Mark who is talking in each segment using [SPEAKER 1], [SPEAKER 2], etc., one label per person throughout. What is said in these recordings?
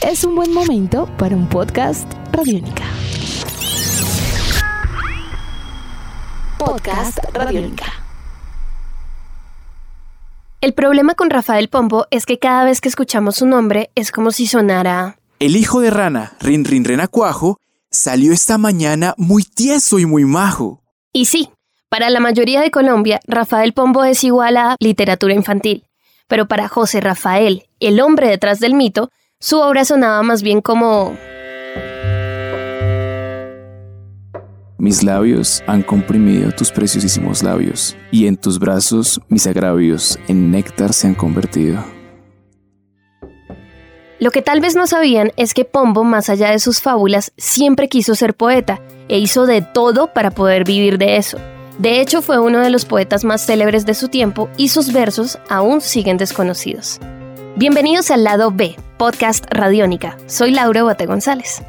[SPEAKER 1] es un buen momento para un podcast Radiónica. Podcast Radiónica.
[SPEAKER 2] El problema con Rafael Pombo es que cada vez que escuchamos su nombre es como si sonara...
[SPEAKER 3] El hijo de rana, Rin Rin Renacuajo, salió esta mañana muy tieso y muy majo.
[SPEAKER 2] Y sí, para la mayoría de Colombia, Rafael Pombo es igual a literatura infantil. Pero para José Rafael, el hombre detrás del mito, su obra sonaba más bien como...
[SPEAKER 3] Mis labios han comprimido tus preciosísimos labios, y en tus brazos mis agravios en néctar se han convertido.
[SPEAKER 2] Lo que tal vez no sabían es que Pombo, más allá de sus fábulas, siempre quiso ser poeta e hizo de todo para poder vivir de eso. De hecho, fue uno de los poetas más célebres de su tiempo y sus versos aún siguen desconocidos. Bienvenidos al lado B, podcast Radiónica. Soy Laura Bote González.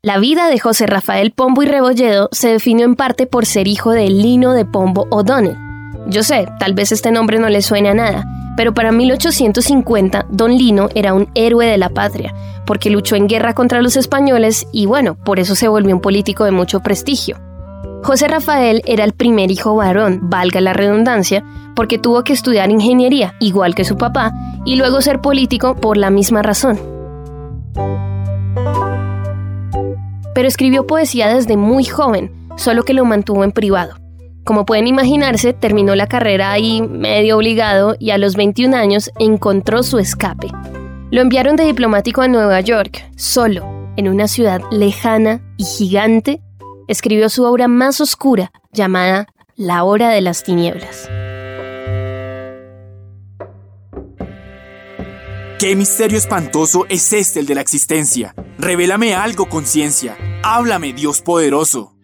[SPEAKER 2] La vida de José Rafael Pombo y Rebolledo se definió en parte por ser hijo de Lino de Pombo O'Donnell. Yo sé, tal vez este nombre no le suene a nada, pero para 1850 Don Lino era un héroe de la patria, porque luchó en guerra contra los españoles y bueno, por eso se volvió un político de mucho prestigio. José Rafael era el primer hijo varón, valga la redundancia, porque tuvo que estudiar ingeniería, igual que su papá, y luego ser político por la misma razón. Pero escribió poesía desde muy joven, solo que lo mantuvo en privado. Como pueden imaginarse, terminó la carrera ahí medio obligado y a los 21 años encontró su escape. Lo enviaron de diplomático a Nueva York, solo, en una ciudad lejana y gigante, escribió su obra más oscura llamada La Hora de las Tinieblas.
[SPEAKER 3] ¿Qué misterio espantoso es este el de la existencia? Revélame algo, conciencia. Háblame, Dios poderoso.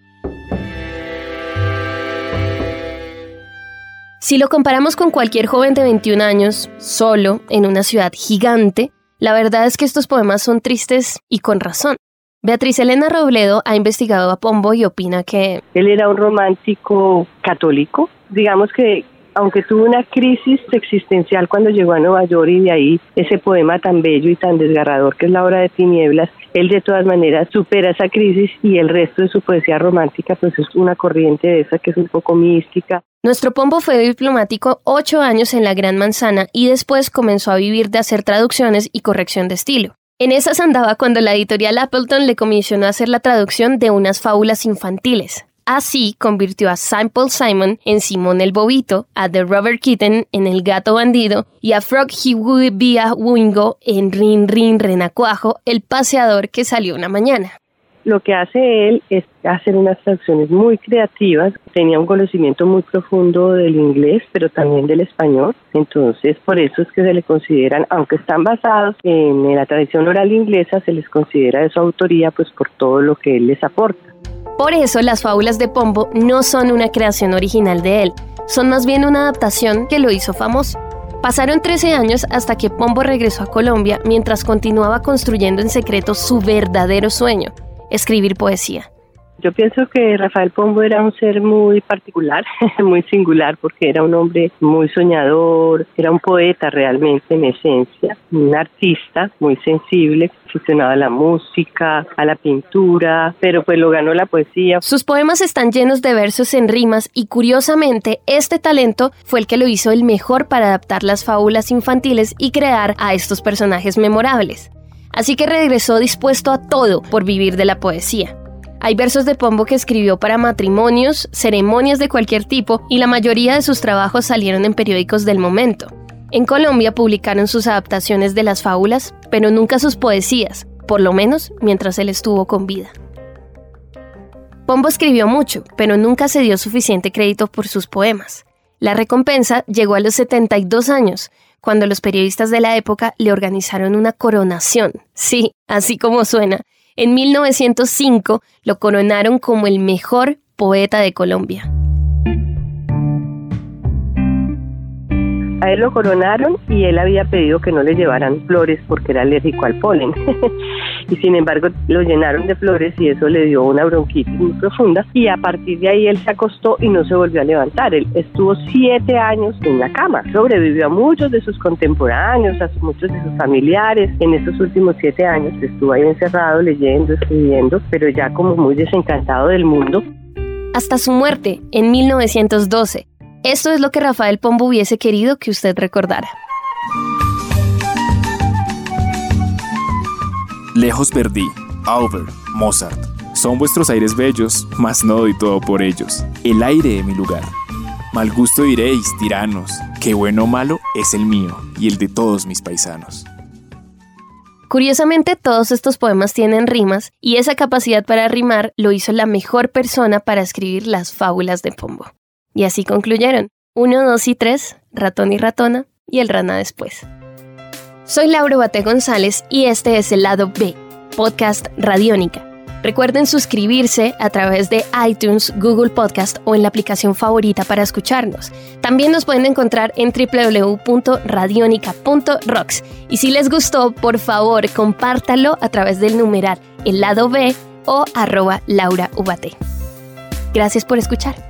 [SPEAKER 2] Si lo comparamos con cualquier joven de 21 años, solo, en una ciudad gigante, la verdad es que estos poemas son tristes y con razón. Beatriz Elena Robledo ha investigado a Pombo y opina que...
[SPEAKER 4] Él era un romántico católico, digamos que aunque tuvo una crisis existencial cuando llegó a Nueva York y de ahí ese poema tan bello y tan desgarrador que es La Hora de Tinieblas, él de todas maneras supera esa crisis y el resto de su poesía romántica pues es una corriente de esa que es un poco mística.
[SPEAKER 2] Nuestro Pombo fue diplomático ocho años en la Gran Manzana y después comenzó a vivir de hacer traducciones y corrección de estilo. En esas andaba cuando la editorial Appleton le comisionó hacer la traducción de unas fábulas infantiles. Así convirtió a Simple Simon en Simón el Bobito, a The Robert Kitten en El Gato Bandido y a Frog He Via Wingo en Rin Rin Renacuajo, el paseador que salió una mañana.
[SPEAKER 4] Lo que hace él es hacer unas traducciones muy creativas. Tenía un conocimiento muy profundo del inglés, pero también del español. Entonces, por eso es que se le consideran, aunque están basados en la tradición oral inglesa, se les considera de su autoría, pues por todo lo que él les aporta.
[SPEAKER 2] Por eso las fábulas de Pombo no son una creación original de él, son más bien una adaptación que lo hizo famoso. Pasaron 13 años hasta que Pombo regresó a Colombia mientras continuaba construyendo en secreto su verdadero sueño, escribir poesía.
[SPEAKER 4] Yo pienso que Rafael Pombo era un ser muy particular, muy singular, porque era un hombre muy soñador, era un poeta realmente en esencia, un artista muy sensible, aficionado a la música, a la pintura, pero pues lo ganó la poesía.
[SPEAKER 2] Sus poemas están llenos de versos en rimas y curiosamente este talento fue el que lo hizo el mejor para adaptar las fábulas infantiles y crear a estos personajes memorables. Así que regresó dispuesto a todo por vivir de la poesía. Hay versos de Pombo que escribió para matrimonios, ceremonias de cualquier tipo y la mayoría de sus trabajos salieron en periódicos del momento. En Colombia publicaron sus adaptaciones de las fábulas, pero nunca sus poesías, por lo menos mientras él estuvo con vida. Pombo escribió mucho, pero nunca se dio suficiente crédito por sus poemas. La recompensa llegó a los 72 años, cuando los periodistas de la época le organizaron una coronación. Sí, así como suena, en 1905 lo coronaron como el mejor poeta de Colombia.
[SPEAKER 4] A él lo coronaron y él había pedido que no le llevaran flores porque era alérgico al polen. y sin embargo lo llenaron de flores y eso le dio una bronquitis muy profunda y a partir de ahí él se acostó y no se volvió a levantar. Él estuvo siete años en la cama, sobrevivió a muchos de sus contemporáneos, a muchos de sus familiares. En estos últimos siete años estuvo ahí encerrado leyendo, escribiendo, pero ya como muy desencantado del mundo.
[SPEAKER 2] Hasta su muerte en 1912. Esto es lo que Rafael Pombo hubiese querido que usted recordara.
[SPEAKER 3] Lejos perdí, Auber, Mozart. Son vuestros aires bellos, mas no doy todo por ellos. El aire de mi lugar. Mal gusto diréis, tiranos, que bueno o malo es el mío y el de todos mis paisanos.
[SPEAKER 2] Curiosamente, todos estos poemas tienen rimas y esa capacidad para rimar lo hizo la mejor persona para escribir las fábulas de Pombo. Y así concluyeron. Uno, dos y tres, ratón y ratona, y el rana después. Soy Laura Bate González y este es el lado B, podcast Radiónica. Recuerden suscribirse a través de iTunes, Google Podcast o en la aplicación favorita para escucharnos. También nos pueden encontrar en www.radionica.rocks. Y si les gustó, por favor, compártalo a través del numeral el lado B o arroba Laura Gracias por escuchar.